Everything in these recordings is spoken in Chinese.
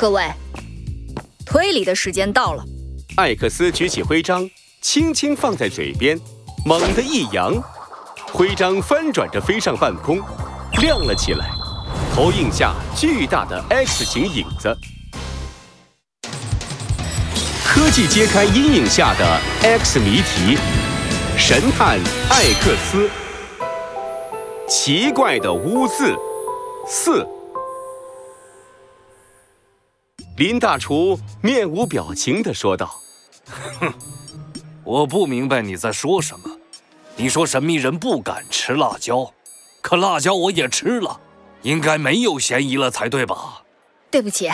各位，推理的时间到了。艾克斯举起徽章，轻轻放在嘴边，猛地一扬，徽章翻转着飞上半空，亮了起来，投影下巨大的 X 型影子。科技揭开阴影下的 X 谜题，神探艾克斯，奇怪的污渍四。林大厨面无表情地说道：“哼，我不明白你在说什么。你说神秘人不敢吃辣椒，可辣椒我也吃了，应该没有嫌疑了才对吧？”对不起。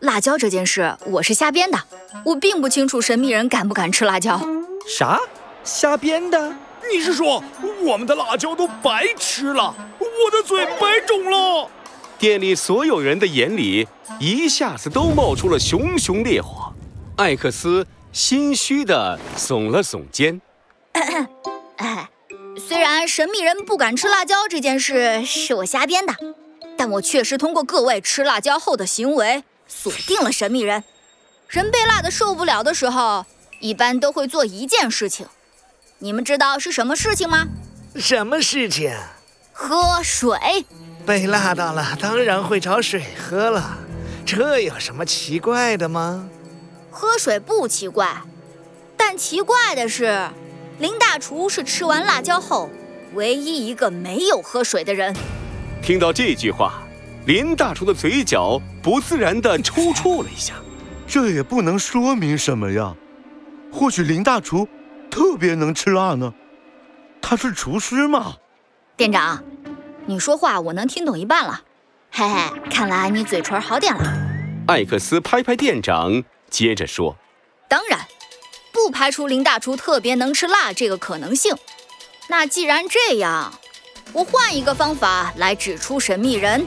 辣椒这件事我是瞎编的，我并不清楚神秘人敢不敢吃辣椒。啥？瞎编的？你是说我们的辣椒都白吃了？我的嘴白肿了！店里所有人的眼里一下子都冒出了熊熊烈火。艾克斯心虚地耸了耸肩。虽然神秘人不敢吃辣椒这件事是我瞎编的，但我确实通过各位吃辣椒后的行为。锁定了神秘人。人被辣的受不了的时候，一般都会做一件事情。你们知道是什么事情吗？什么事情？喝水。被辣到了，当然会找水喝了。这有什么奇怪的吗？喝水不奇怪，但奇怪的是，林大厨是吃完辣椒后唯一一个没有喝水的人。听到这句话。林大厨的嘴角不自然地抽搐了一下，这也不能说明什么呀。或许林大厨特别能吃辣呢，他是厨师嘛。店长，你说话我能听懂一半了。嘿嘿，看来你嘴唇好点了。艾克斯拍拍店长，接着说：“当然，不排除林大厨特别能吃辣这个可能性。那既然这样，我换一个方法来指出神秘人。”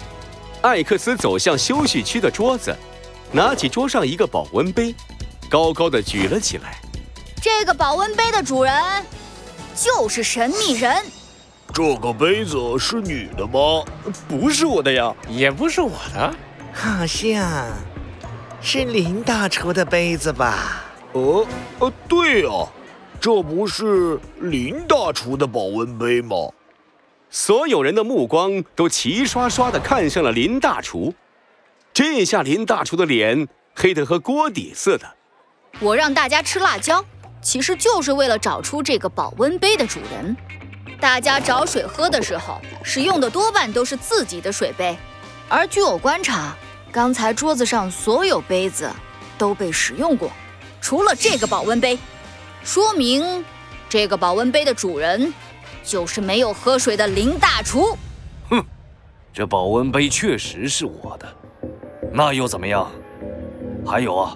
艾克斯走向休息区的桌子，拿起桌上一个保温杯，高高的举了起来。这个保温杯的主人就是神秘人。这个杯子是你的吗？不是我的呀，也不是我的，好像是林大厨的杯子吧？哦呃，对呀，这不是林大厨的保温杯吗？所有人的目光都齐刷刷地看向了林大厨，这下林大厨的脸黑得和锅底似的。我让大家吃辣椒，其实就是为了找出这个保温杯的主人。大家找水喝的时候，使用的多半都是自己的水杯，而据我观察，刚才桌子上所有杯子都被使用过，除了这个保温杯，说明这个保温杯的主人。就是没有喝水的林大厨。哼，这保温杯确实是我的，那又怎么样？还有啊，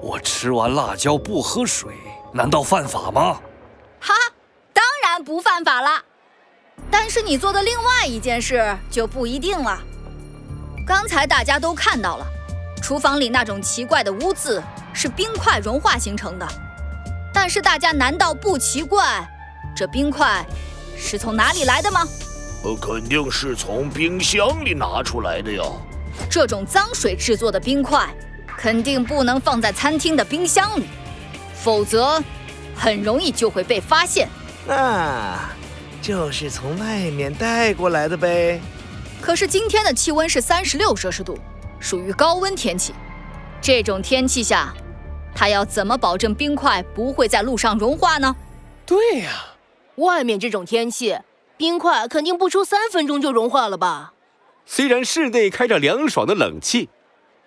我吃完辣椒不喝水，难道犯法吗？不犯法了。但是你做的另外一件事就不一定了。刚才大家都看到了，厨房里那种奇怪的污渍是冰块融化形成的。但是大家难道不奇怪，这冰块？是从哪里来的吗？呃，肯定是从冰箱里拿出来的呀。这种脏水制作的冰块，肯定不能放在餐厅的冰箱里，否则很容易就会被发现。那就是从外面带过来的呗。可是今天的气温是三十六摄氏度，属于高温天气。这种天气下，他要怎么保证冰块不会在路上融化呢？对呀。外面这种天气，冰块肯定不出三分钟就融化了吧？虽然室内开着凉爽的冷气，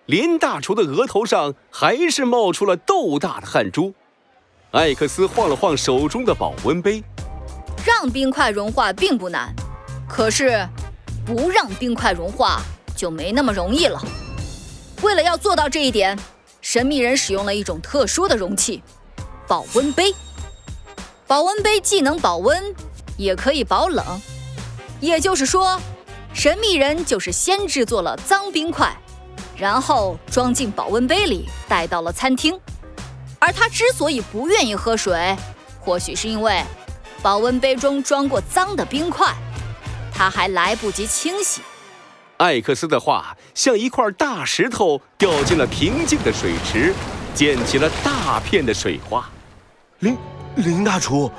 林大厨的额头上还是冒出了豆大的汗珠。艾克斯晃了晃手中的保温杯，让冰块融化并不难，可是不让冰块融化就没那么容易了。为了要做到这一点，神秘人使用了一种特殊的容器——保温杯。保温杯既能保温，也可以保冷。也就是说，神秘人就是先制作了脏冰块，然后装进保温杯里带到了餐厅。而他之所以不愿意喝水，或许是因为保温杯中装过脏的冰块，他还来不及清洗。艾克斯的话像一块大石头掉进了平静的水池，溅起了大片的水花。林林大厨，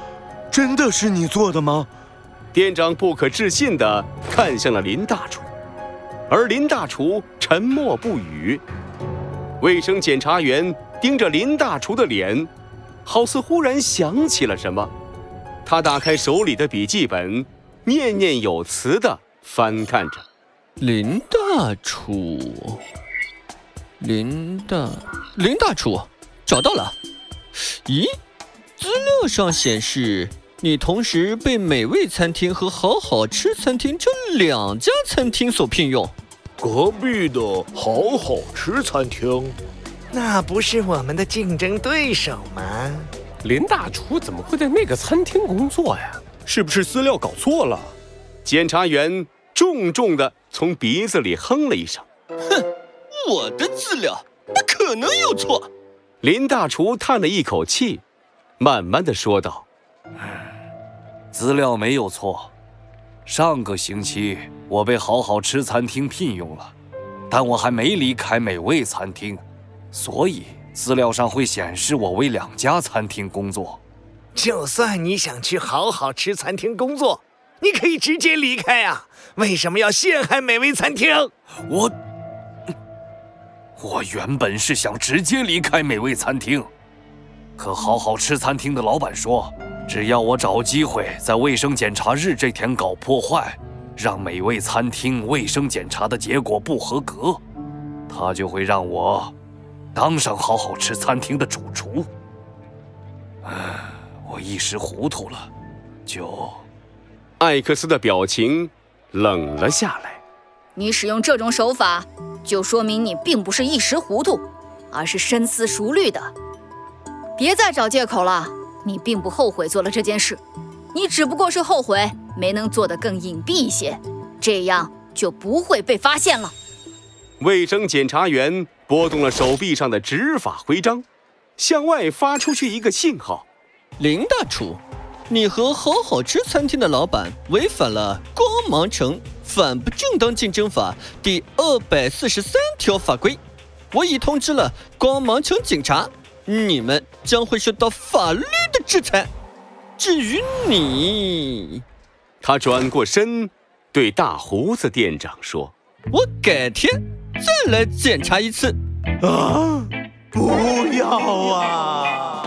真的是你做的吗？店长不可置信地看向了林大厨，而林大厨沉默不语。卫生检查员盯着林大厨的脸，好似忽然想起了什么。他打开手里的笔记本，念念有词地翻看着。林大厨，林大林大厨，找到了。咦，资料上显示你同时被美味餐厅和好好吃餐厅这两家餐厅所聘用。隔壁的好好吃餐厅，那不是我们的竞争对手吗？林大厨怎么会在那个餐厅工作呀？是不是资料搞错了？检察员重重地从鼻子里哼了一声：“哼，我的资料不可能有错。”林大厨叹了一口气，慢慢的说道：“资料没有错。上个星期我被好好吃餐厅聘用了，但我还没离开美味餐厅，所以资料上会显示我为两家餐厅工作。就算你想去好好吃餐厅工作，你可以直接离开啊！为什么要陷害美味餐厅？我……我原本是想直接离开美味餐厅，可好好吃餐厅的老板说，只要我找机会在卫生检查日这天搞破坏，让美味餐厅卫生检查的结果不合格，他就会让我当上好好吃餐厅的主厨。唉，我一时糊涂了，就……艾克斯的表情冷了下来。你使用这种手法。就说明你并不是一时糊涂，而是深思熟虑的。别再找借口了，你并不后悔做了这件事，你只不过是后悔没能做得更隐蔽一些，这样就不会被发现了。卫生检查员拨动了手臂上的执法徽章，向外发出去一个信号：林大厨，你和好好吃餐厅的老板违反了光芒城。反不正当竞争法第二百四十三条法规，我已通知了光芒城警察，你们将会受到法律的制裁。至于你，他转过身对大胡子店长说：“我改天再来检查一次。”啊，不要啊！